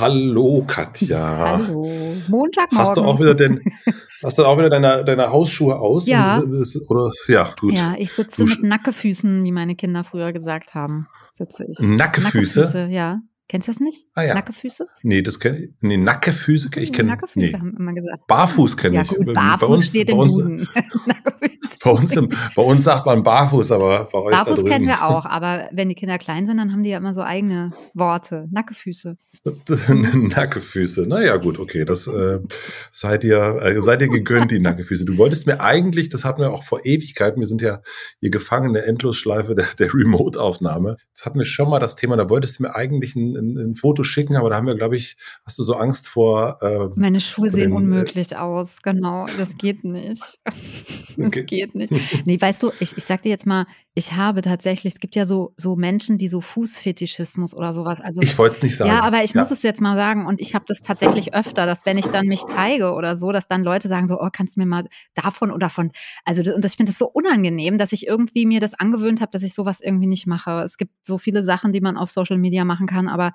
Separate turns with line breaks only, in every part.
Hallo Katja.
Hallo. Montagmorgen.
Hast du auch wieder den, hast du auch wieder deine, deine Hausschuhe aus?
Ja.
Oder, ja, gut.
Ja, ich sitze mit Nackefüßen, wie meine Kinder früher gesagt haben. Sitze ich.
Nackefüße?
Nackefüße, ja. Kennst du das nicht?
Ah, ja.
Nackefüße?
Nee, das kenne ich. Nee, Nackefüße, ich kenne.
Nackefüße
nee.
haben immer gesagt.
Barfuß kenne
ja,
ich.
Gut, Barfuß
bei uns,
steht
bei
im
uns,
Duden.
bei, uns im, bei uns sagt man Barfuß, aber bei euch da
Barfuß
drüben.
kennen wir auch, aber wenn die Kinder klein sind, dann haben die ja immer so eigene Worte. Nackefüße.
Nackefüße. Naja, gut, okay. Das äh, seid ihr, äh, seid ihr gegönnt, die Nackefüße. Du wolltest mir eigentlich, das hatten wir auch vor Ewigkeiten, wir sind ja hier gefangen in der Endlosschleife der, der Remote-Aufnahme. Das hatten wir schon mal das Thema, da wolltest du mir eigentlich ein, ein, ein Foto schicken, aber da haben wir, glaube ich, hast du so Angst vor. Äh,
Meine Schuhe sehen
den,
unmöglich aus, genau. Das geht nicht. Das
Okay.
geht nicht. Nee, weißt du, ich, ich sag dir jetzt mal, ich habe tatsächlich, es gibt ja so, so Menschen, die so Fußfetischismus oder sowas. Also
Ich wollte es nicht sagen.
Ja, aber ich
Ja.
muss es jetzt mal sagen und ich habe das tatsächlich öfter, dass wenn ich dann mich zeige oder so, dass dann Leute sagen so, oh, kannst du mir mal davon oder von, also das, und ich finde es so unangenehm, dass ich irgendwie mir das angewöhnt habe, dass ich sowas irgendwie nicht mache. Es gibt so viele Sachen, die man auf Social Media machen kann, aber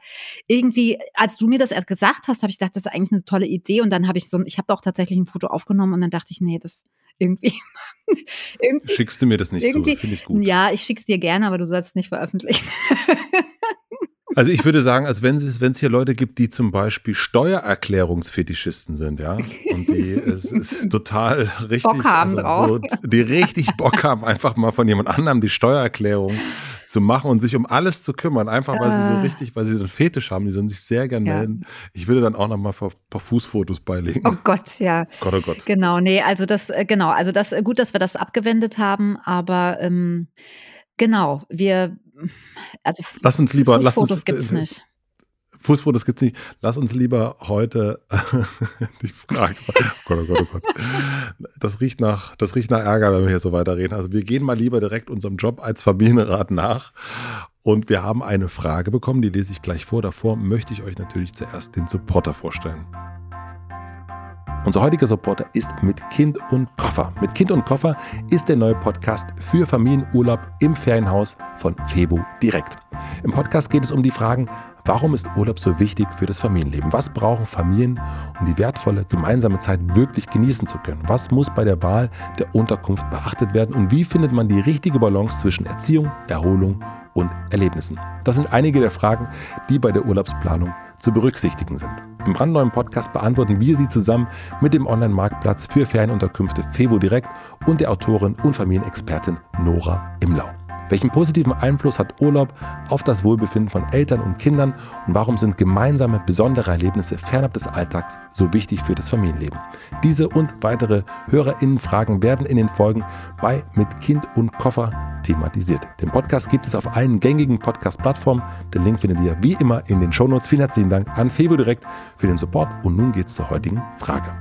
irgendwie, als du mir das erst gesagt hast, habe ich gedacht, das ist eigentlich eine tolle Idee und dann habe ich so, ein- ich habe auch tatsächlich ein Foto aufgenommen und dann dachte ich, nee, das irgendwie, irgendwie
Schickst du mir das nicht zu? Finde ich gut.
ja, ich schick's dir gerne, aber du sollst es nicht veröffentlichen.
Also ich würde sagen, als wenn es, wenn es hier Leute gibt, die zum Beispiel Steuererklärungsfetischisten sind, ja, und die es, es total richtig,
Bock haben drauf.
wo die richtig Bock haben, einfach mal von jemand anderem die Steuererklärung zu machen und sich um alles zu kümmern, einfach weil sie
Ah.
so richtig, weil sie einen Fetisch haben, die sollen sich sehr gerne
Ja.
melden. Ich würde dann auch noch mal ein paar, paar Fußfotos beilegen.
Oh Gott, ja.
Gott, oh Gott.
Genau, nee, also das, äh, genau, also das, äh, gut, dass wir das abgewendet haben, aber ähm, genau, wir, also
Lass uns lieber, lass uns,
gibt's nicht.
Fußfotos gibt's nicht. Lass uns lieber heute die Frage. Oh Gott, oh Gott, oh Gott. Das riecht nach, das riecht nach Ärger, wenn wir hier so weiterreden. Also wir gehen mal lieber direkt unserem Job als Familienrat nach. Und wir haben eine Frage bekommen, die lese ich gleich vor. Davor möchte ich euch natürlich zuerst den Supporter vorstellen. Unser heutiger Supporter ist mit Kind und Koffer. Mit Kind und Koffer ist der neue Podcast für Familienurlaub im Ferienhaus von Febo direkt. Im Podcast geht es um die Fragen, warum ist Urlaub so wichtig für das Familienleben? Was brauchen Familien, um die wertvolle gemeinsame Zeit wirklich genießen zu können? Was muss bei der Wahl der Unterkunft beachtet werden? Und wie findet man die richtige Balance zwischen Erziehung, Erholung und Erlebnissen? Das sind einige der Fragen, die bei der Urlaubsplanung zu berücksichtigen sind. Im brandneuen Podcast beantworten wir sie zusammen mit dem Online-Marktplatz für Ferienunterkünfte Fevo Direkt und der Autorin und Familienexpertin Nora Imlau. Welchen positiven Einfluss hat Urlaub auf das Wohlbefinden von Eltern und Kindern und warum sind gemeinsame besondere Erlebnisse fernab des Alltags so wichtig für das Familienleben? Diese und weitere HörerInnenfragen werden in den Folgen bei Mit Kind und Koffer thematisiert. Den Podcast gibt es auf allen gängigen Podcast-Plattformen. Den Link findet ihr wie immer in den Shownotes. Vielen herzlichen Dank an Fevo Direkt für den Support und nun geht's zur heutigen Frage.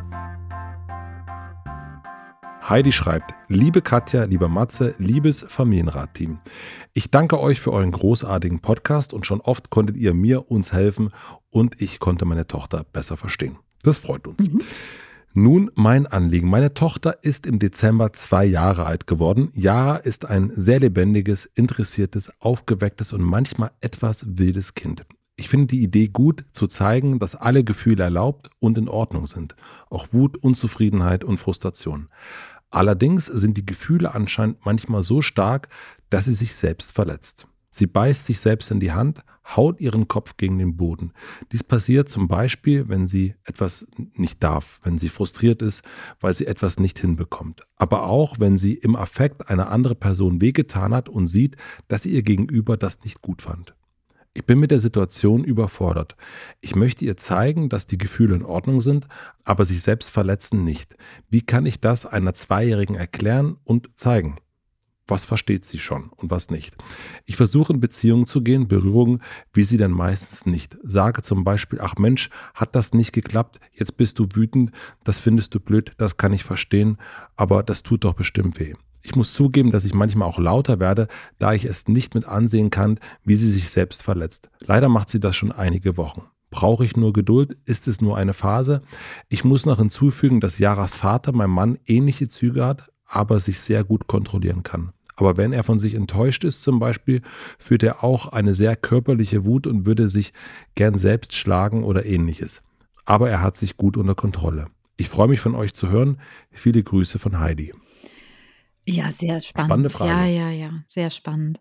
Heidi schreibt, liebe Katja, lieber Matze, liebes Familienrat-Team. Ich danke euch für euren großartigen Podcast und schon oft konntet ihr mir, uns helfen und ich konnte meine Tochter besser verstehen. Das freut uns. Nun mein Anliegen. Meine Tochter ist im Dezember zwei Jahre alt geworden. Yara ist ein sehr lebendiges, interessiertes, aufgewecktes und manchmal etwas wildes Kind. Ich finde die Idee gut, zu zeigen, dass alle Gefühle erlaubt und in Ordnung sind. Auch Wut, Unzufriedenheit und Frustration. Allerdings sind die Gefühle anscheinend manchmal so stark, dass sie sich selbst verletzt. Sie beißt sich selbst in die Hand, haut ihren Kopf gegen den Boden. Dies passiert zum Beispiel, wenn sie etwas nicht darf, wenn sie frustriert ist, weil sie etwas nicht hinbekommt. Aber auch, wenn sie im Affekt einer anderen Person wehgetan hat und sieht, dass sie ihr Gegenüber das nicht gut fand. Ich bin mit der Situation überfordert. Ich möchte ihr zeigen, dass die Gefühle in Ordnung sind, aber sich selbst verletzen nicht. Wie kann ich das einer Zweijährigen erklären und zeigen? Was versteht sie schon und was nicht? Ich versuche in Beziehungen zu gehen, Berührungen, wie sie denn meistens nicht. Sage zum Beispiel, ach Mensch, hat das nicht geklappt, jetzt bist du wütend, das findest du blöd, das kann ich verstehen, aber das tut doch bestimmt weh. Ich muss zugeben, dass ich manchmal auch lauter werde, da ich es nicht mit ansehen kann, wie sie sich selbst verletzt. Leider macht sie das schon einige Wochen. Brauche ich nur Geduld? Ist es nur eine Phase? Ich muss noch hinzufügen, dass Jaras Vater, mein Mann, ähnliche Züge hat, aber sich sehr gut kontrollieren kann. Aber wenn er von sich enttäuscht ist zum Beispiel, führt er auch eine sehr körperliche Wut und würde sich gern selbst schlagen oder ähnliches. Aber er hat sich gut unter Kontrolle. Ich freue mich von euch zu hören. Viele Grüße von Heidi.
Ja, sehr spannend.
Spannende Frage.
Ja, ja, ja, sehr spannend.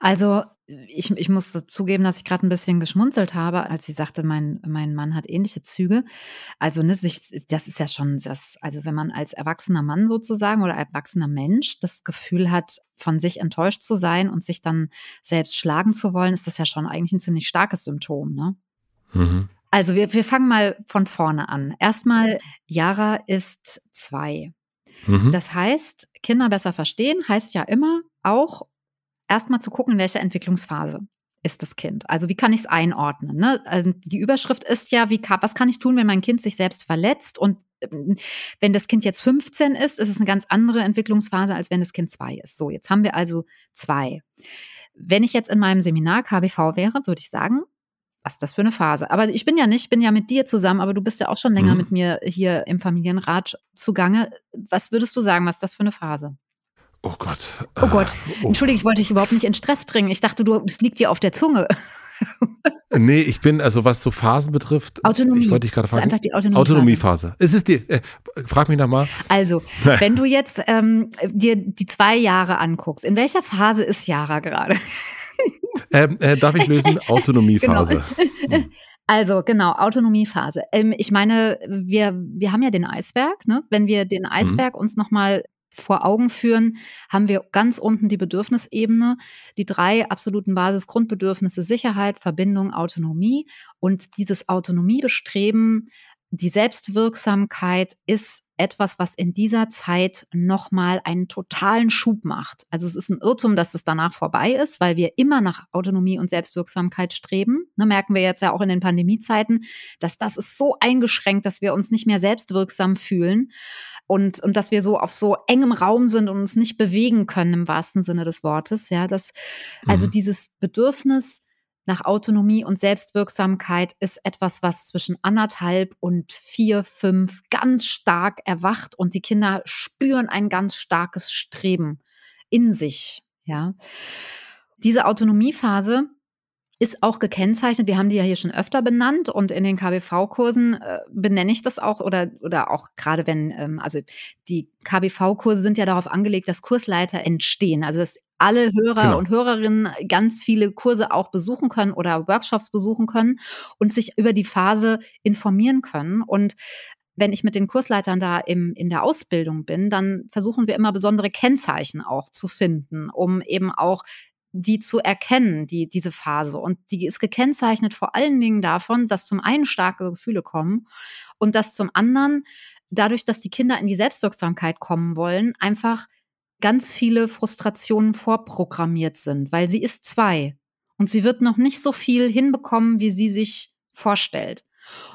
Also ich, ich muss zugeben, dass ich gerade ein bisschen geschmunzelt habe, als sie sagte, mein, mein Mann hat ähnliche Züge. Also ne, sich, das ist ja schon das, also wenn man als erwachsener Mann sozusagen oder erwachsener Mensch das Gefühl hat, von sich enttäuscht zu sein und sich dann selbst schlagen zu wollen, ist das ja schon eigentlich ein ziemlich starkes Symptom. Ne? Mhm. Also wir, wir fangen mal von vorne an. Erstmal, Yara ist zwei. Mhm. Das heißt, Kinder besser verstehen heißt ja immer auch erstmal zu gucken, in welcher Entwicklungsphase ist das Kind. Also wie kann ich es einordnen? Ne? Also die Überschrift ist ja, wie, was kann ich tun, wenn mein Kind sich selbst verletzt? Und ähm, wenn das Kind jetzt 15 ist, ist es eine ganz andere Entwicklungsphase, als wenn das Kind zwei ist. So, jetzt haben wir also zwei. Wenn ich jetzt in meinem Seminar KBV wäre, würde ich sagen, was ist das für eine Phase? Aber ich bin ja nicht, bin ja mit dir zusammen, aber du bist ja auch schon länger mhm. mit mir hier im Familienrat zugange. Was würdest du sagen, was ist das für eine Phase?
Oh Gott.
Oh Gott. Oh. Entschuldige, ich wollte dich überhaupt nicht in Stress bringen. Ich dachte, du, das liegt dir auf der Zunge.
nee, ich bin, also was so Phasen betrifft.
Autonomie.
Ich wollte dich gerade fragen.
Das ist einfach die Autonomiephase.
Autonomiephase. Es ist die, äh, frag mich nochmal.
Also, wenn du jetzt ähm, dir die zwei Jahre anguckst, in welcher Phase ist Jara gerade?
Ähm, äh, darf ich lösen? Autonomiephase.
Genau. Hm. Also genau, Autonomiephase. Ähm, ich meine, wir, wir haben ja den Eisberg. Ne? Wenn wir den mhm. Eisberg mhm. uns nochmal vor Augen führen, haben wir ganz unten die Bedürfnisebene, die drei absoluten Basisgrundbedürfnisse Sicherheit, Verbindung, Autonomie. Und dieses Autonomiebestreben die Selbstwirksamkeit ist etwas, was in dieser Zeit nochmal einen totalen Schub macht. Also es ist ein Irrtum, dass es danach vorbei ist, weil wir immer nach Autonomie und Selbstwirksamkeit streben. Ne, merken wir jetzt ja auch in den Pandemiezeiten, dass das ist so eingeschränkt, dass wir uns nicht mehr selbstwirksam fühlen und, und dass wir so auf so engem Raum sind und uns nicht bewegen können im wahrsten Sinne des Wortes. Ja, dass also mhm. dieses Bedürfnis, nach Autonomie und Selbstwirksamkeit ist etwas, was zwischen anderthalb und vier, fünf ganz stark erwacht und die Kinder spüren ein ganz starkes Streben in sich. Ja. Diese Autonomiephase ist auch gekennzeichnet. Wir haben die ja hier schon öfter benannt und in den KBV-Kursen äh, benenne ich das auch oder, oder auch gerade wenn, ähm, also die KBV-Kurse sind ja darauf angelegt, dass Kursleiter entstehen. Also dass alle Hörer genau. und Hörerinnen ganz viele Kurse auch besuchen können oder Workshops besuchen können und sich über die Phase informieren können. Und wenn ich mit den Kursleitern da im, in der Ausbildung bin, dann versuchen wir immer besondere Kennzeichen auch zu finden, um eben auch die zu erkennen, die, diese Phase. Und die ist gekennzeichnet vor allen Dingen davon, dass zum einen starke Gefühle kommen und dass zum anderen dadurch, dass die Kinder in die Selbstwirksamkeit kommen wollen, einfach ganz viele Frustrationen vorprogrammiert sind, weil sie ist zwei und sie wird noch nicht so viel hinbekommen, wie sie sich vorstellt.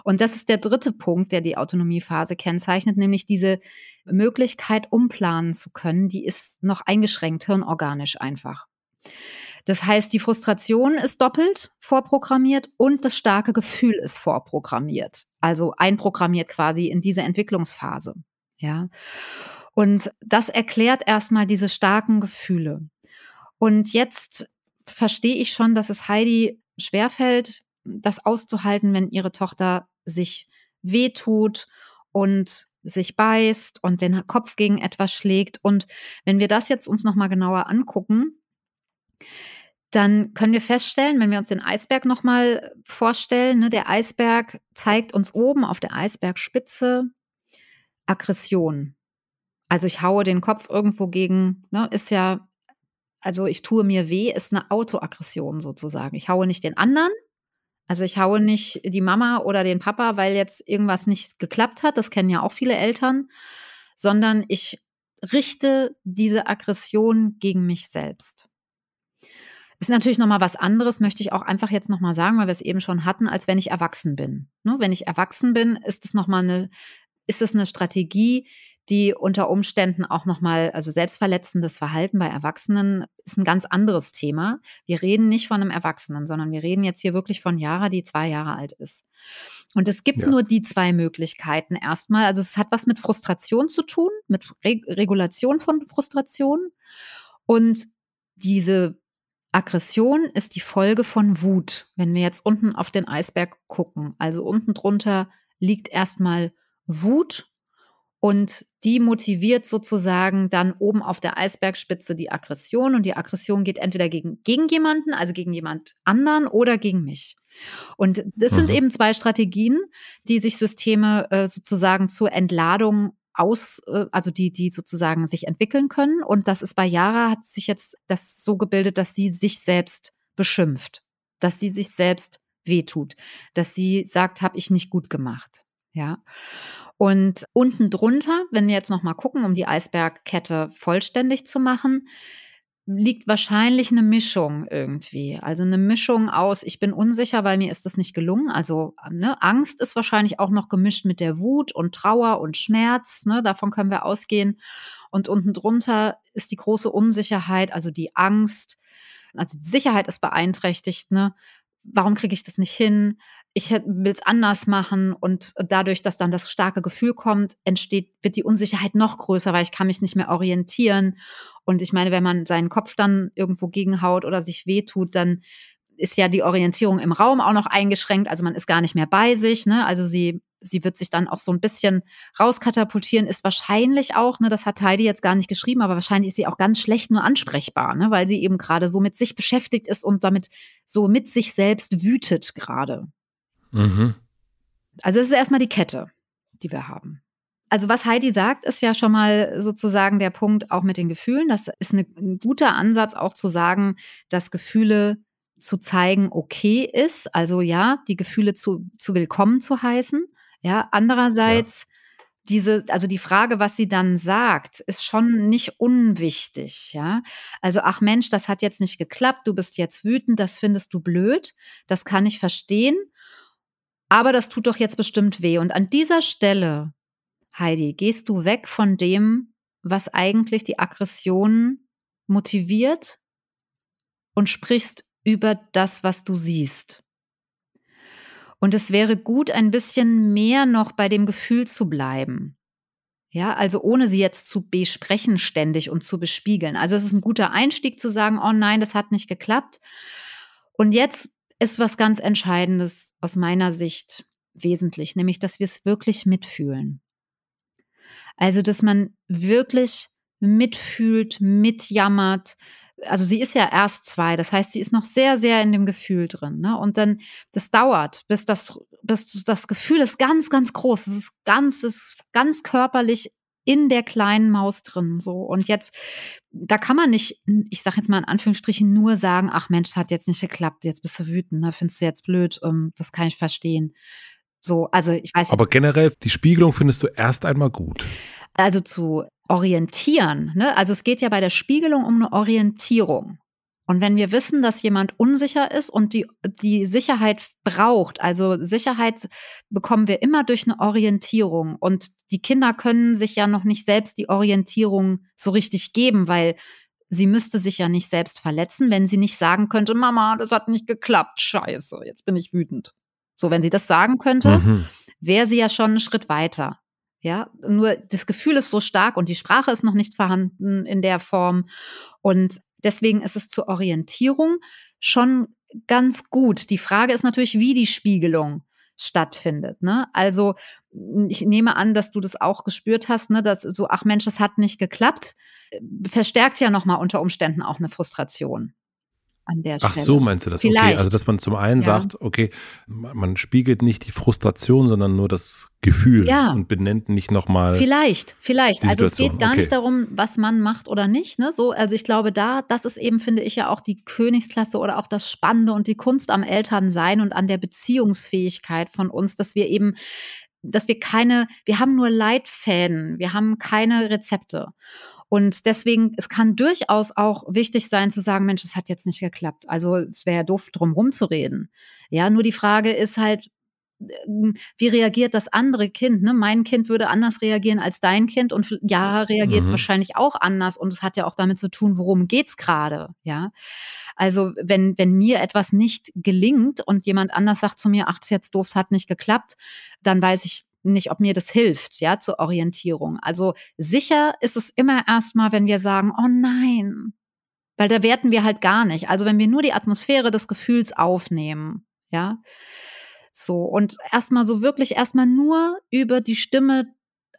Und das ist der dritte Punkt, der die Autonomiephase kennzeichnet, nämlich diese Möglichkeit, umplanen zu können, die ist noch eingeschränkt, hirnorganisch einfach. Das heißt, die Frustration ist doppelt vorprogrammiert und das starke Gefühl ist vorprogrammiert. Also einprogrammiert quasi in diese Entwicklungsphase. Ja. Und das erklärt erstmal diese starken Gefühle. Und jetzt verstehe ich schon, dass es Heidi schwerfällt, das auszuhalten, wenn ihre Tochter sich wehtut und sich beißt und den Kopf gegen etwas schlägt. Und wenn wir das jetzt uns nochmal genauer angucken, dann können wir feststellen, wenn wir uns den Eisberg nochmal vorstellen, ne, der Eisberg zeigt uns oben auf der Eisbergspitze Aggression. Also ich haue den Kopf irgendwo gegen, ne, ist ja, also ich tue mir weh, ist eine Autoaggression sozusagen. Ich haue nicht den anderen, also ich haue nicht die Mama oder den Papa, weil jetzt irgendwas nicht geklappt hat, das kennen ja auch viele Eltern, sondern ich richte diese Aggression gegen mich selbst. Ist natürlich nochmal was anderes, möchte ich auch einfach jetzt nochmal sagen, weil wir es eben schon hatten, als wenn ich erwachsen bin. Ne? Wenn ich erwachsen bin, ist es nochmal eine, ist es eine Strategie, die unter Umständen auch nochmal, also selbstverletzendes Verhalten bei Erwachsenen ist ein ganz anderes Thema. Wir reden nicht von einem Erwachsenen, sondern wir reden jetzt hier wirklich von Jara, die zwei Jahre alt ist. Und es gibt ja. nur die zwei Möglichkeiten erstmal. Also es hat was mit Frustration zu tun, mit Re Regulation von Frustration. Und diese Aggression ist die Folge von Wut. Wenn wir jetzt unten auf den Eisberg gucken, also unten drunter liegt erstmal Wut und die motiviert sozusagen dann oben auf der Eisbergspitze die Aggression. Und die Aggression geht entweder gegen, gegen jemanden, also gegen jemand anderen oder gegen mich. Und das mhm. sind eben zwei Strategien, die sich Systeme äh, sozusagen zur Entladung aus, äh, also die, die sozusagen sich entwickeln können. Und das ist bei Yara hat sich jetzt das so gebildet, dass sie sich selbst beschimpft, dass sie sich selbst wehtut, dass sie sagt, habe ich nicht gut gemacht. Ja. Und unten drunter, wenn wir jetzt noch mal gucken, um die Eisbergkette vollständig zu machen, liegt wahrscheinlich eine Mischung irgendwie. Also eine Mischung aus, ich bin unsicher, weil mir ist das nicht gelungen. Also ne, Angst ist wahrscheinlich auch noch gemischt mit der Wut und Trauer und Schmerz. Ne, davon können wir ausgehen. Und unten drunter ist die große Unsicherheit, also die Angst. Also die Sicherheit ist beeinträchtigt. Ne? Warum kriege ich das nicht hin? Ich will es anders machen und dadurch, dass dann das starke Gefühl kommt, entsteht, wird die Unsicherheit noch größer, weil ich kann mich nicht mehr orientieren. Und ich meine, wenn man seinen Kopf dann irgendwo gegenhaut oder sich wehtut, dann ist ja die Orientierung im Raum auch noch eingeschränkt. Also man ist gar nicht mehr bei sich. Ne? Also sie, sie wird sich dann auch so ein bisschen rauskatapultieren, ist wahrscheinlich auch, ne, das hat Heidi jetzt gar nicht geschrieben, aber wahrscheinlich ist sie auch ganz schlecht nur ansprechbar, ne, weil sie eben gerade so mit sich beschäftigt ist und damit so mit sich selbst wütet gerade. Mhm. Also es ist erstmal die Kette, die wir haben. Also was Heidi sagt, ist ja schon mal sozusagen der Punkt auch mit den Gefühlen. Das ist eine, ein guter Ansatz auch zu sagen, dass Gefühle zu zeigen okay ist. Also ja, die Gefühle zu, zu willkommen zu heißen. Ja, andererseits ja. diese, also die Frage, was sie dann sagt, ist schon nicht unwichtig. Ja, also ach Mensch, das hat jetzt nicht geklappt. Du bist jetzt wütend. Das findest du blöd. Das kann ich verstehen. Aber das tut doch jetzt bestimmt weh. Und an dieser Stelle, Heidi, gehst du weg von dem, was eigentlich die Aggression motiviert und sprichst über das, was du siehst. Und es wäre gut, ein bisschen mehr noch bei dem Gefühl zu bleiben. Ja, also ohne sie jetzt zu besprechen ständig und zu bespiegeln. Also es ist ein guter Einstieg zu sagen, oh nein, das hat nicht geklappt. Und jetzt ist was ganz Entscheidendes aus meiner Sicht wesentlich, nämlich dass wir es wirklich mitfühlen. Also, dass man wirklich mitfühlt, mitjammert. Also sie ist ja erst zwei, das heißt, sie ist noch sehr, sehr in dem Gefühl drin. Ne? Und dann, das dauert, bis das, bis das Gefühl ist ganz, ganz groß. Es ist ganz, ist ganz körperlich in der kleinen Maus drin. So. Und jetzt, da kann man nicht, ich sage jetzt mal in Anführungsstrichen, nur sagen, ach Mensch, das hat jetzt nicht geklappt, jetzt bist du wütend, ne? findest du jetzt blöd, ähm, das kann ich verstehen. So, also ich weiß.
Aber generell, die Spiegelung findest du erst einmal gut.
Also zu orientieren, ne? Also es geht ja bei der Spiegelung um eine Orientierung. Und wenn wir wissen, dass jemand unsicher ist und die, die Sicherheit braucht, also Sicherheit bekommen wir immer durch eine Orientierung. Und die Kinder können sich ja noch nicht selbst die Orientierung so richtig geben, weil sie müsste sich ja nicht selbst verletzen, wenn sie nicht sagen könnte, Mama, das hat nicht geklappt, scheiße, jetzt bin ich wütend. So, wenn sie das sagen könnte, mhm. wäre sie ja schon einen Schritt weiter. Ja, nur das Gefühl ist so stark und die Sprache ist noch nicht vorhanden in der Form. Und Deswegen ist es zur Orientierung schon ganz gut. Die Frage ist natürlich, wie die Spiegelung stattfindet. Ne? Also ich nehme an, dass du das auch gespürt hast, ne, dass so, ach Mensch, es hat nicht geklappt, verstärkt ja nochmal unter Umständen auch eine Frustration. An der
Ach
Stelle.
so, meinst du das? Okay,
Vielleicht.
also dass man zum einen
Ja.
sagt, okay, man spiegelt nicht die Frustration, sondern nur das Gefühl
Ja.
und benennt nicht nochmal.
Vielleicht, vielleicht. Also es geht gar
okay.
nicht darum, was man macht oder nicht. Ne? So, also ich glaube, da, das ist eben, finde ich ja auch die Königsklasse oder auch das Spannende und die Kunst am Elternsein und an der Beziehungsfähigkeit von uns, dass wir eben, dass wir keine, wir haben nur Leitfäden, wir haben keine Rezepte. Und deswegen, es kann durchaus auch wichtig sein zu sagen, Mensch, es hat jetzt nicht geklappt. Also es wäre ja doof, drum rumzureden. Ja, nur die Frage ist halt, ähm, wie reagiert das andere Kind? Ne? Mein Kind würde anders reagieren als dein Kind und Jara reagiert
Mhm.
wahrscheinlich auch anders und es hat ja auch damit zu tun, worum geht's gerade, ja? Also wenn wenn mir etwas nicht gelingt und jemand anders sagt zu mir, ach, ist jetzt doof, es hat nicht geklappt, dann weiß ich nicht, ob mir das hilft, ja, zur Orientierung. Also sicher ist es immer erstmal, wenn wir sagen, oh nein, weil da werten wir halt gar nicht. Also wenn wir nur die Atmosphäre des Gefühls aufnehmen, ja, so, und erstmal so wirklich erstmal nur über die Stimme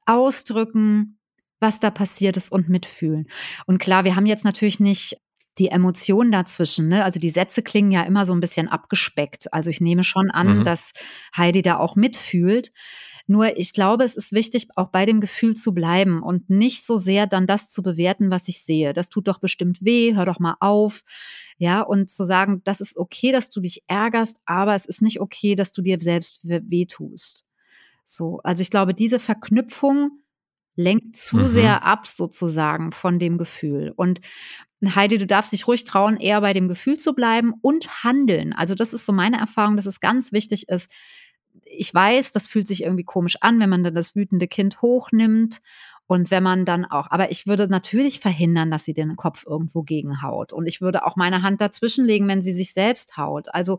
ausdrücken, was da passiert ist und mitfühlen. Und klar, wir haben jetzt natürlich nicht die Emotionen dazwischen, ne? Also die Sätze klingen ja immer so ein bisschen abgespeckt. Also ich nehme schon an,
Mhm.
dass Heidi da auch mitfühlt. Nur ich glaube, es ist wichtig, auch bei dem Gefühl zu bleiben und nicht so sehr dann das zu bewerten, was ich sehe. Das tut doch bestimmt weh, hör doch mal auf. Ja, und zu sagen, das ist okay, dass du dich ärgerst, aber es ist nicht okay, dass du dir selbst we- wehtust. So, also ich glaube, diese Verknüpfung lenkt zu
Mhm.
sehr ab sozusagen von dem Gefühl. Und Heidi, du darfst dich ruhig trauen, eher bei dem Gefühl zu bleiben und handeln. Also das ist so meine Erfahrung, dass es ganz wichtig ist. Ich weiß, das fühlt sich irgendwie komisch an, wenn man dann das wütende Kind hochnimmt und wenn man dann auch, aber ich würde natürlich verhindern, dass sie den Kopf irgendwo gegenhaut. Und ich würde auch meine Hand dazwischenlegen, wenn sie sich selbst haut. Also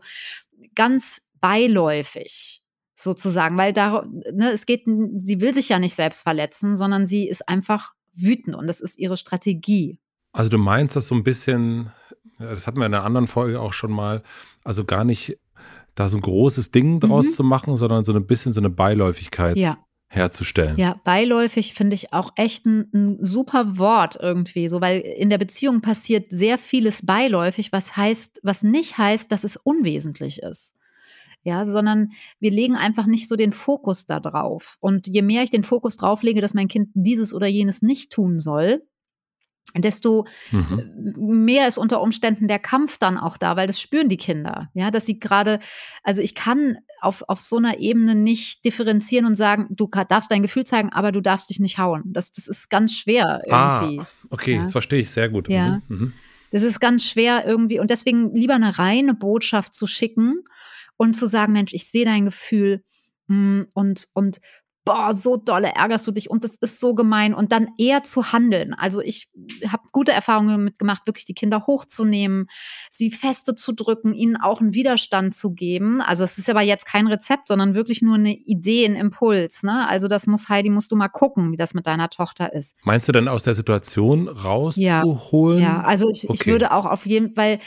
ganz beiläufig sozusagen, weil da, ne, es geht, sie will sich ja nicht selbst verletzen, sondern sie ist einfach wütend und das ist ihre Strategie.
Also du meinst das so ein bisschen, das hatten wir in einer anderen Folge auch schon mal, also gar nicht da so ein großes Ding draus
Mhm.
zu machen, sondern so ein bisschen so eine Beiläufigkeit
Ja.
herzustellen.
Ja, beiläufig finde ich auch echt ein, ein super Wort irgendwie, so weil in der Beziehung passiert sehr vieles beiläufig, was heißt, was nicht heißt, dass es unwesentlich ist. Ja, sondern wir legen einfach nicht so den Fokus da drauf. Und je mehr ich den Fokus drauf lege, dass mein Kind dieses oder jenes nicht tun soll, desto
Mhm.
mehr ist unter Umständen der Kampf dann auch da, weil das spüren die Kinder. Ja, dass sie gerade, also ich kann auf, auf so einer Ebene nicht differenzieren und sagen, du darfst dein Gefühl zeigen, aber du darfst dich nicht hauen. Das, das ist ganz schwer irgendwie.
Ah, okay,
Ja.
das verstehe ich sehr gut.
Ja.
Mhm. Mhm.
Das ist ganz schwer irgendwie und deswegen lieber eine reine Botschaft zu schicken und zu sagen, Mensch, ich sehe dein Gefühl mm, und und boah, so dolle ärgerst du dich und das ist so gemein und dann eher zu handeln. Also ich habe gute Erfahrungen damit gemacht, wirklich die Kinder hochzunehmen, sie feste zu drücken, ihnen auch einen Widerstand zu geben. Also es ist aber jetzt kein Rezept, sondern wirklich nur eine Idee, ein Impuls. Ne? Also das muss Heidi, musst du mal gucken, wie das mit deiner Tochter ist.
Meinst du denn aus der Situation rauszuholen?
Ja, also ich, ich
Okay.
würde auch auf jeden weil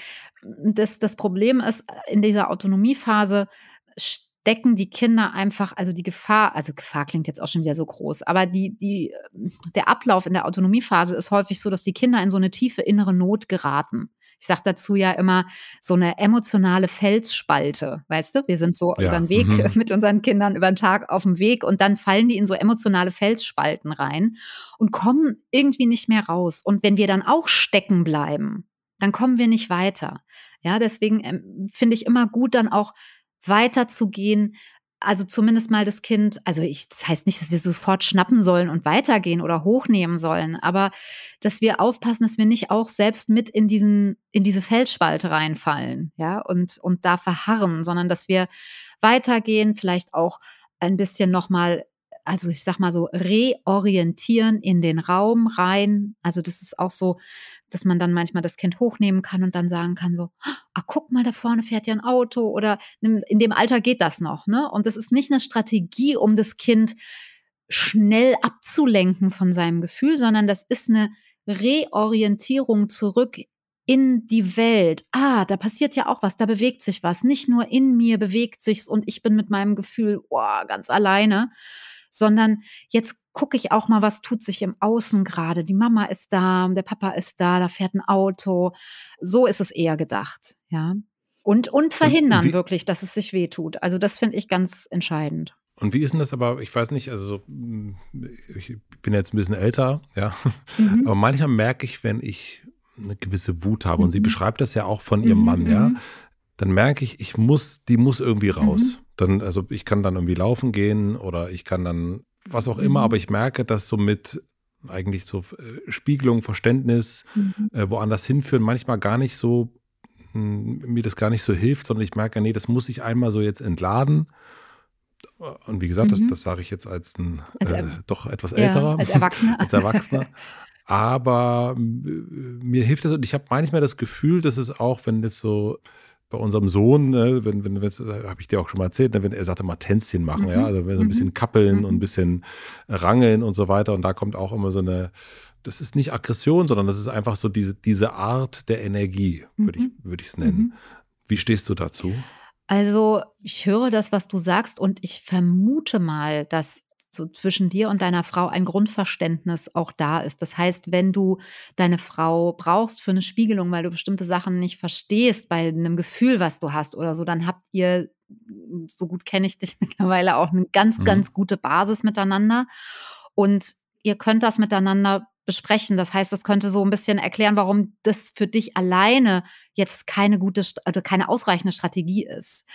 das, das Problem ist, in dieser Autonomiephase stecken die Kinder einfach, also die Gefahr, also Gefahr klingt jetzt auch schon wieder so groß, aber die, die, der Ablauf in der Autonomiephase ist häufig so, dass die Kinder in so eine tiefe innere Not geraten. Ich sage dazu ja immer so eine emotionale Felsspalte, weißt du? Wir sind so
Ja,
über den Weg
mhm.
mit unseren Kindern über den Tag auf dem Weg und dann fallen die in so emotionale Felsspalten rein und kommen irgendwie nicht mehr raus. Und wenn wir dann auch stecken bleiben, dann kommen wir nicht weiter. Ja, deswegen ähm, finde ich immer gut, dann auch weiterzugehen. Also zumindest mal das Kind, also ich, das heißt nicht, dass wir sofort schnappen sollen und weitergehen oder hochnehmen sollen, aber dass wir aufpassen, dass wir nicht auch selbst mit in diesen, in diese Felsspalte reinfallen, ja, und, und da verharren, sondern dass wir weitergehen, vielleicht auch ein bisschen nochmal also ich sag mal so, reorientieren in den Raum rein. Also das ist auch so, dass man dann manchmal das Kind hochnehmen kann und dann sagen kann so, ah, guck mal, da vorne fährt ja ein Auto oder in dem Alter geht das noch, ne? Und das ist nicht eine Strategie, um das Kind schnell abzulenken von seinem Gefühl, sondern das ist eine Reorientierung zurück in die Welt. Ah, da passiert ja auch was, da bewegt sich was. Nicht nur in mir bewegt sich's und ich bin mit meinem Gefühl oh, ganz alleine, sondern jetzt gucke ich auch mal, was tut sich im Außen gerade. Die Mama ist da, der Papa ist da, da fährt ein Auto. So ist es eher gedacht, ja. Und, und verhindern und wirklich, dass es sich wehtut. Also das finde ich ganz entscheidend.
Und wie ist denn das aber, ich weiß nicht, also so, hm, ich bin jetzt ein bisschen älter, ja, mhm. aber manchmal merke ich, wenn ich eine gewisse Wut habe, mhm. und sie mhm. beschreibt das ja auch von ihrem mhm, Mann, ja, mhm. dann merke ich, ich muss, die muss irgendwie raus. Mhm. Dann, also ich kann dann irgendwie laufen gehen oder ich kann dann was auch immer, aber ich merke, dass so mit eigentlich so äh, Spiegelung, Verständnis, äh, woanders hinführen, manchmal gar nicht so, mh, hm, mir das gar nicht so hilft, sondern ich merke, nee, das muss ich einmal so jetzt entladen und wie gesagt, mhm. das, das sage ich jetzt als ein als äh, doch etwas älterer. Ja,
als Erwachsener.
als Erwachsener. Aber mir hilft das und ich habe manchmal das Gefühl, dass es auch, wenn jetzt so bei unserem Sohn, ne, wenn, wenn, wenn habe ich dir auch schon mal erzählt, ne, wenn er sagte mal Tänzchen machen, mhm. ja, also wenn so ein bisschen mhm. kappeln mhm. und ein bisschen rangeln und so weiter. Und da kommt auch immer so eine, das ist nicht Aggression, sondern das ist einfach so diese, diese Art der Energie, würde ich es würd nennen. Mhm. Wie stehst du dazu?
Also, ich höre das, was du sagst, und ich vermute mal, dass so zwischen dir und deiner Frau ein Grundverständnis auch da ist. Das heißt, wenn du deine Frau brauchst für eine Spiegelung, weil du bestimmte Sachen nicht verstehst bei einem Gefühl, was du hast oder so, dann habt ihr, so gut kenne ich dich mittlerweile, auch eine ganz, mhm. ganz gute Basis miteinander. Und ihr könnt das miteinander besprechen. Das heißt, das könnte so ein bisschen erklären, warum das für dich alleine jetzt keine gute, also keine ausreichende Strategie ist.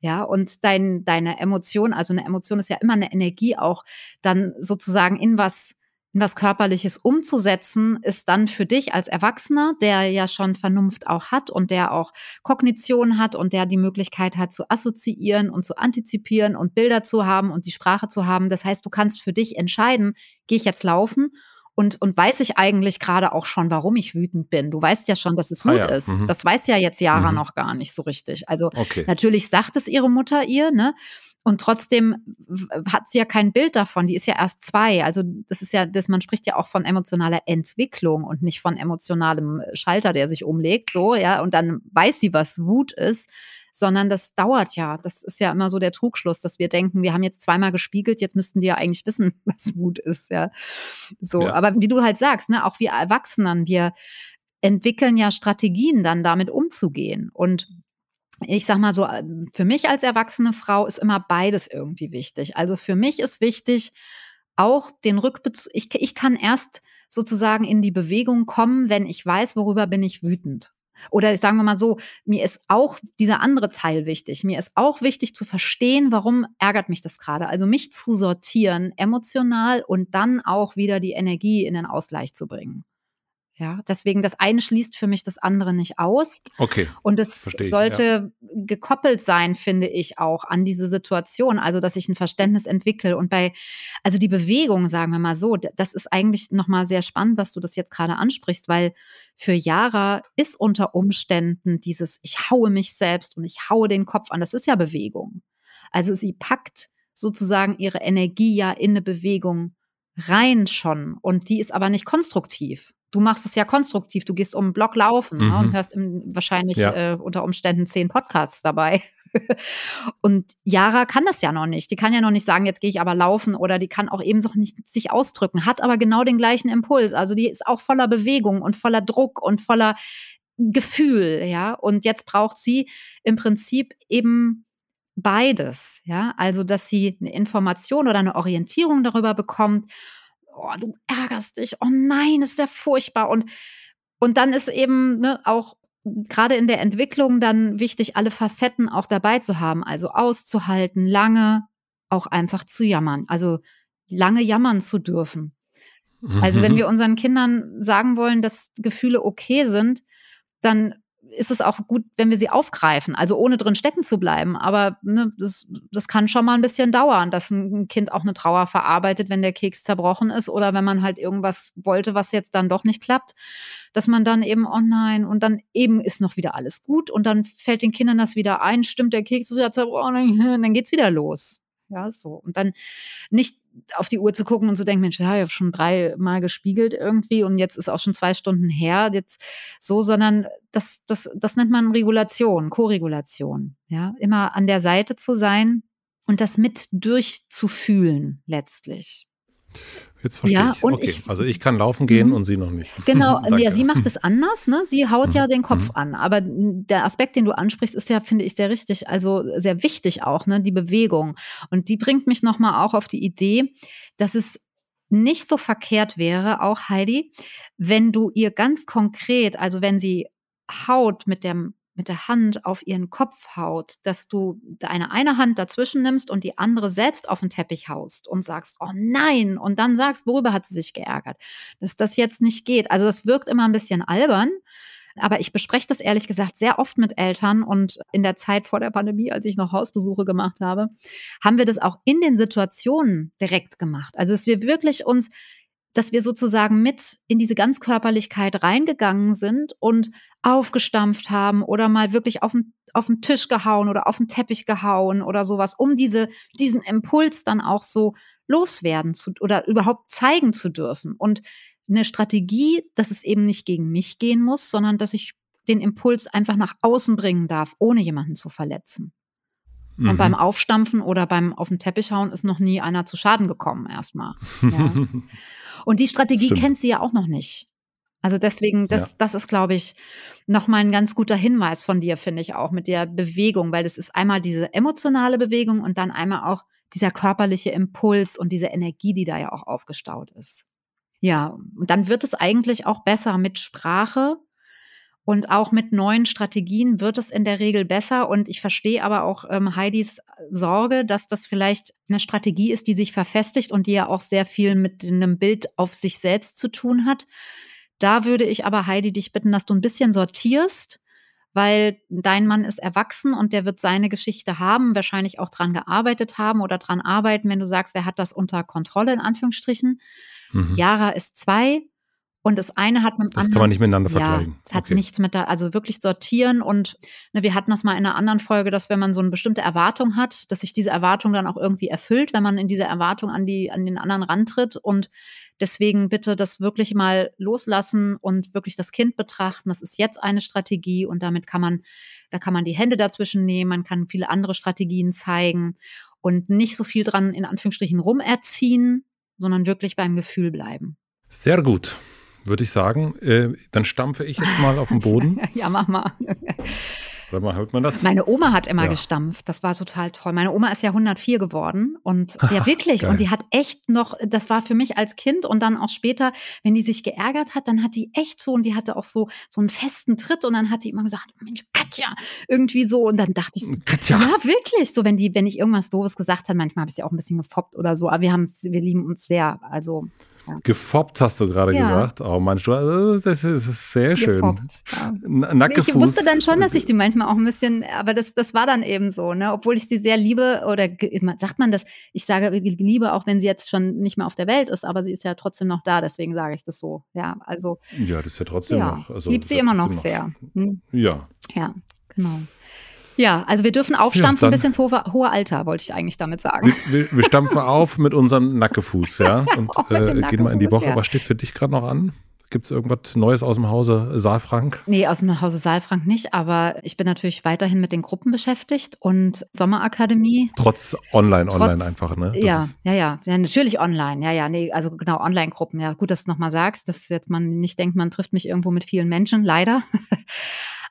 Ja, und dein, deine Emotion, also eine Emotion ist ja immer eine Energie auch, dann sozusagen in was in was Körperliches umzusetzen, ist dann für dich als Erwachsener, der ja schon Vernunft auch hat und der auch Kognition hat und der die Möglichkeit hat zu assoziieren und zu antizipieren und Bilder zu haben und die Sprache zu haben. Das heißt, du kannst für dich entscheiden, gehe ich jetzt laufen und, und weiß ich eigentlich gerade auch schon, warum ich wütend bin. Du weißt ja schon, dass es ah Wut ah, ja. ist. Mhm. Das weiß ja jetzt Jara mhm. noch gar nicht so richtig. Also okay. natürlich sagt es ihre Mutter ihr, ne? Und trotzdem hat sie ja kein Bild davon. Die ist ja erst zwei. Also das ist ja, das, man spricht ja auch von emotionaler Entwicklung und nicht von emotionalem Schalter, der sich umlegt. So, ja. Und dann weiß sie, was Wut ist sondern das dauert ja. Das ist ja immer so der Trugschluss, dass wir denken, wir haben jetzt zweimal gespiegelt, jetzt müssten die ja eigentlich wissen, was Wut ist, ja. So, ja. aber wie du halt sagst, ne, auch wir Erwachsenen, wir entwickeln ja Strategien, dann damit umzugehen. Und ich sag mal so, für mich als erwachsene Frau ist immer beides irgendwie wichtig. Also für mich ist wichtig, auch den Rückbezug, ich, ich kann erst sozusagen in die Bewegung kommen, wenn ich weiß, worüber bin ich wütend. Oder sagen wir mal so, mir ist auch dieser andere Teil wichtig. Mir ist auch wichtig zu verstehen, warum ärgert mich das gerade. Also mich zu sortieren emotional und dann auch wieder die Energie in den Ausgleich zu bringen. Ja, deswegen das eine schließt für mich das andere nicht aus.
Okay.
Und es sollte ja. gekoppelt sein, finde ich auch an diese Situation, also dass ich ein Verständnis entwickle und bei also die Bewegung, sagen wir mal so, das ist eigentlich noch mal sehr spannend, was du das jetzt gerade ansprichst, weil für Yara ist unter Umständen dieses ich haue mich selbst und ich haue den Kopf an, das ist ja Bewegung. Also sie packt sozusagen ihre Energie ja in eine Bewegung rein schon und die ist aber nicht konstruktiv du machst es ja konstruktiv. Du gehst um den Block laufen mhm. ne, und hörst im, wahrscheinlich ja. äh, unter Umständen zehn Podcasts dabei. und Yara kann das ja noch nicht. Die kann ja noch nicht sagen, jetzt gehe ich aber laufen oder die kann auch eben so nicht sich ausdrücken, hat aber genau den gleichen Impuls. Also die ist auch voller Bewegung und voller Druck und voller Gefühl, ja. Und jetzt braucht sie im Prinzip eben beides, ja. Also, dass sie eine Information oder eine Orientierung darüber bekommt oh, du ärgerst dich, oh nein, ist der furchtbar. Und, und dann ist eben ne, auch gerade in der Entwicklung dann wichtig, alle Facetten auch dabei zu haben, also auszuhalten, lange auch einfach zu jammern, also lange jammern zu dürfen. Also wenn mhm. wir unseren Kindern sagen wollen, dass Gefühle okay sind, dann ist es auch gut, wenn wir sie aufgreifen, also ohne drin stecken zu bleiben. Aber ne, das, das kann schon mal ein bisschen dauern, dass ein Kind auch eine Trauer verarbeitet, wenn der Keks zerbrochen ist oder wenn man halt irgendwas wollte, was jetzt dann doch nicht klappt, dass man dann eben, oh nein, und dann eben ist noch wieder alles gut und dann fällt den Kindern das wieder ein, stimmt, der Keks ist ja zerbrochen, dann geht's wieder los. Ja, so. Und dann nicht auf die Uhr zu gucken und zu denken, Mensch, ja, ich habe schon dreimal gespiegelt irgendwie und jetzt ist auch schon zwei Stunden her, jetzt so, sondern das, das, das nennt man Regulation, Koregulation. Ja, immer an der Seite zu sein und das mit durchzufühlen letztlich.
Jetzt verstehe
Ja,
ich.
und
Okay,
ich-
also ich kann laufen gehen
Mhm.
und sie noch nicht.
Genau, ja, sie macht es anders, ne? Sie haut ja
Mhm.
den Kopf
Mhm.
an. Aber der Aspekt, den du ansprichst, ist ja, finde ich, sehr richtig, also sehr wichtig auch, ne? Die Bewegung. Und die bringt mich nochmal auch auf die Idee, dass es nicht so verkehrt wäre, auch Heidi, wenn du ihr ganz konkret, also wenn sie haut mit dem mit der Hand auf ihren Kopf haut, dass du deine eine Hand dazwischen nimmst und die andere selbst auf den Teppich haust und sagst, oh nein, und dann sagst, worüber hat sie sich geärgert, dass das jetzt nicht geht. Also das wirkt immer ein bisschen albern, aber ich bespreche das ehrlich gesagt sehr oft mit Eltern und in der Zeit vor der Pandemie, als ich noch Hausbesuche gemacht habe, haben wir das auch in den Situationen direkt gemacht. Also dass wir wirklich uns dass wir sozusagen mit in diese Ganzkörperlichkeit reingegangen sind und aufgestampft haben oder mal wirklich auf den, auf den Tisch gehauen oder auf den Teppich gehauen oder sowas, um diese, diesen Impuls dann auch so loswerden zu oder überhaupt zeigen zu dürfen. Und eine Strategie, dass es eben nicht gegen mich gehen muss, sondern dass ich den Impuls einfach nach außen bringen darf, ohne jemanden zu verletzen.
Mhm.
Und beim Aufstampfen oder beim auf den Teppich hauen ist noch nie einer zu Schaden gekommen erstmal. Ja. Und die Strategie
Stimmt.
kennt sie ja auch noch nicht. Also deswegen, das,
Ja.
das ist, glaube ich, nochmal ein ganz guter Hinweis von dir, finde ich auch, mit der Bewegung, weil das ist einmal diese emotionale Bewegung und dann einmal auch dieser körperliche Impuls und diese Energie, die da ja auch aufgestaut ist. Ja, und dann wird es eigentlich auch besser mit Sprache und auch mit neuen Strategien wird es in der Regel besser. Und ich verstehe aber auch ähm, Heidis Sorge, dass das vielleicht eine Strategie ist, die sich verfestigt und die ja auch sehr viel mit einem Bild auf sich selbst zu tun hat. Da würde ich aber Heidi dich bitten, dass du ein bisschen sortierst, weil dein Mann ist erwachsen und der wird seine Geschichte haben, wahrscheinlich auch dran gearbeitet haben oder dran arbeiten, wenn du sagst, er hat das unter Kontrolle in Anführungsstrichen.
Mhm.
Yara ist zwei und das eine hat mit dem
Das
anderen
kann man nicht miteinander
ja,
vergleichen.
es hat
Okay.
nichts mit da, also wirklich sortieren und ne, wir hatten das mal in einer anderen Folge, dass wenn man so eine bestimmte Erwartung hat, dass sich diese Erwartung dann auch irgendwie erfüllt, wenn man in diese Erwartung an die, an den anderen rantritt und deswegen bitte das wirklich mal loslassen und wirklich das Kind betrachten. Das ist jetzt eine Strategie und damit kann man, da kann man die Hände dazwischen nehmen, man kann viele andere Strategien zeigen und nicht so viel dran in Anführungsstrichen rumerziehen, sondern wirklich beim Gefühl bleiben.
Sehr gut, würde ich sagen. Äh, dann stampfe ich jetzt mal auf den Boden.
ja, mach mal.
Oder mal hört man das?
Meine Oma hat immer
Ja.
gestampft. Das war total toll. Meine Oma ist ja 104 geworden und ja wirklich. Und die hat echt noch, das war für mich als Kind und dann auch später, wenn die sich geärgert hat, dann hat die echt so und die hatte auch so, so einen festen Tritt und dann hat die immer gesagt, Mensch, Katja, irgendwie so. Und dann dachte ich, so,
Katja.
ja, wirklich. So, wenn die, wenn ich irgendwas Doofes gesagt habe, manchmal habe ich sie auch ein bisschen gefoppt oder so, aber wir haben, wir lieben uns sehr. Also
Gefoppt hast du gerade
Ja.
gesagt. Oh Mann, also, das ist sehr schön.
gefoppt. Ja.
Nackefuß.
Ich wusste dann schon, dass ich die manchmal auch ein bisschen, aber das, das war dann eben so, ne? Obwohl ich sie sehr liebe oder sagt man das, ich sage liebe, auch wenn sie jetzt schon nicht mehr auf der Welt ist, aber sie ist ja trotzdem noch da, deswegen sage ich das so. Ja, also
Ja, das ist ja trotzdem
ja,
noch. Also,
ich liebe sie immer noch
trotzdem
sehr. Hm?
Ja.
Ja, genau. Ja, also wir dürfen aufstampfen
dann-
bis ins hohe, hohe Alter, wollte ich eigentlich damit sagen.
Wir, wir, wir stampfen auf mit unserem Nackefuß, ja. Und äh, gehen mal in die Woche.
ja.
Was steht für dich gerade noch an? Gibt es irgendwas Neues aus dem Hause Saalfrank?
Nee, aus dem Hause Saalfrank nicht, aber ich bin natürlich weiterhin mit den Gruppen beschäftigt und Sommerakademie.
Trotz online,
Trotz-
online einfach, ne? Das
ja, ja, ja, ja, natürlich online. Ja, ja, nee, also genau, Online-Gruppen. Ja, gut, dass du nochmal sagst, dass jetzt man nicht denkt, man trifft mich irgendwo mit vielen Menschen, leider.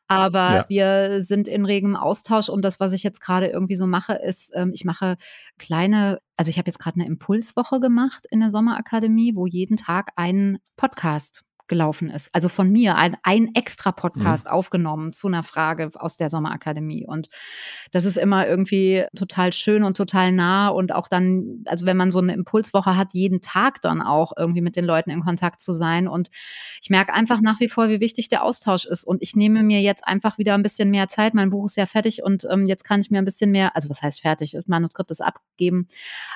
Aber
Ja.
wir sind in regem Austausch und das, was ich jetzt gerade irgendwie so mache, ist, ähm, ich mache kleine, also ich habe jetzt gerade eine Impulswoche gemacht in der Sommerakademie, wo jeden Tag ein Podcast gelaufen ist. Also von mir, ein, ein extra Podcast aufgenommen zu einer Frage aus der Sommerakademie. Und das ist immer irgendwie total schön und total nah. Und auch dann, also wenn man so eine Impulswoche hat, jeden Tag dann auch irgendwie mit den Leuten in Kontakt zu sein. Und ich merke einfach nach wie vor, wie wichtig der Austausch ist. Und ich nehme mir jetzt einfach wieder ein bisschen mehr Zeit. Mein Buch ist ja fertig und ähm, jetzt kann ich mir ein bisschen mehr, also was heißt fertig? Das Manuskript ist abgegeben.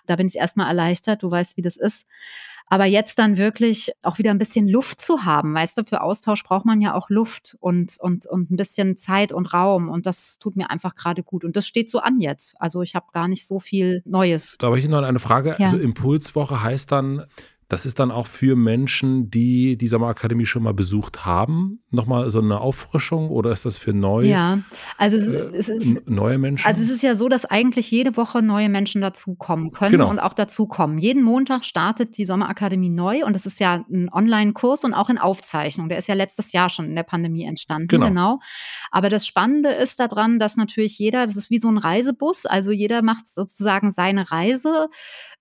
Da bin ich erstmal erleichtert. Du weißt, wie das ist. Aber jetzt dann wirklich auch wieder ein bisschen Luft zu haben, weißt du, für Austausch braucht man ja auch Luft und, und, und ein bisschen Zeit und Raum. Und das tut mir einfach gerade gut. Und das steht so an jetzt. Also ich habe gar nicht so viel Neues.
Da habe ich noch eine Frage.
Ja.
Also Impulswoche heißt dann, Das ist dann auch für Menschen, die die Sommerakademie schon mal besucht haben, nochmal so eine Auffrischung oder ist das für neu,
Ja, also es,
äh,
es ist.
neue Menschen?
Also es ist ja so, dass eigentlich jede Woche neue Menschen dazukommen können
Genau.
und auch dazukommen. Jeden Montag startet die Sommerakademie neu und es ist ja ein Online-Kurs und auch in Aufzeichnung. Der ist ja letztes Jahr schon in der Pandemie entstanden.
Genau.
Aber das Spannende ist daran, dass natürlich jeder, das ist wie so ein Reisebus, also jeder macht sozusagen seine Reise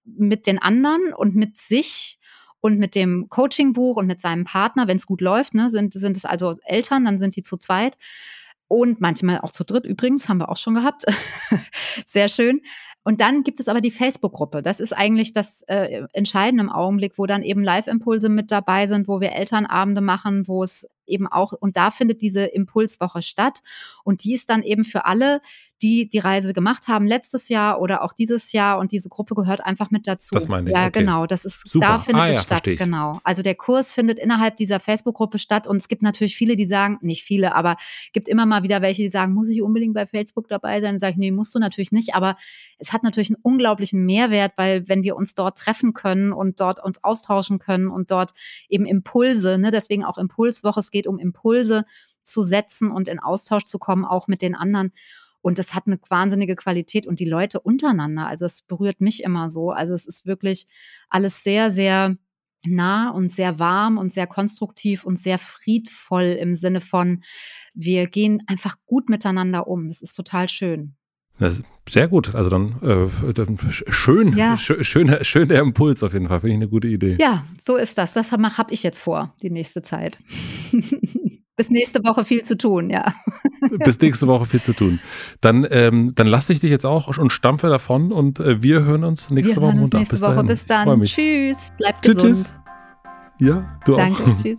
mit den anderen und mit sich und mit dem Coachingbuch und mit seinem Partner, wenn es gut läuft, ne, sind, sind es also Eltern, dann sind die zu zweit und manchmal auch zu dritt übrigens, haben wir auch schon gehabt. Sehr schön. Und dann gibt es aber die Facebook-Gruppe. Das ist eigentlich das äh, Entscheidende im Augenblick, wo dann eben Live-Impulse mit dabei sind, wo wir Elternabende machen, wo es eben auch, und da findet diese Impulswoche statt. Und die ist dann eben für alle, die die Reise gemacht haben letztes Jahr oder auch dieses Jahr. Und diese Gruppe gehört einfach mit dazu.
Das meine ich,
Ja,
okay.
genau. Das ist,
Super.
da findet
Ah,
es
ja,
statt. Genau. Also der Kurs findet innerhalb dieser Facebook-Gruppe statt. Und es gibt natürlich viele, die sagen, nicht viele, aber gibt immer mal wieder welche, die sagen, muss ich unbedingt bei Facebook dabei sein? Dann sage ich, nee, musst du natürlich nicht. Aber es hat natürlich einen unglaublichen Mehrwert, weil wenn wir uns dort treffen können und dort uns austauschen können und dort eben Impulse, ne, deswegen auch Impulswoche, es geht um Impulse zu setzen und in Austausch zu kommen, auch mit den anderen. Und das hat eine wahnsinnige Qualität und die Leute untereinander. Also es berührt mich immer so. Also es ist wirklich alles sehr, sehr nah und sehr warm und sehr konstruktiv und sehr friedvoll im Sinne von, wir gehen einfach gut miteinander um. Das ist total schön.
Sehr gut. Also dann, äh, dann schön,
Ja.
schön, schön, schön der Impuls auf jeden Fall. Finde ich eine gute Idee.
Ja, so ist das. Das habe hab ich jetzt vor, die nächste Zeit. Bis nächste Woche viel zu tun, ja.
Bis nächste Woche viel zu tun. Dann, ähm, dann lasse ich dich jetzt auch und stampfe davon und äh, wir hören uns nächste
wir
Woche
hören uns
Montag.
nächste
Bis
Woche.
dahin.
Bis dann. Tschüss.
Tschüss,
gesund.
tschüss. Ja, du
Danke.
auch.
Tschüss.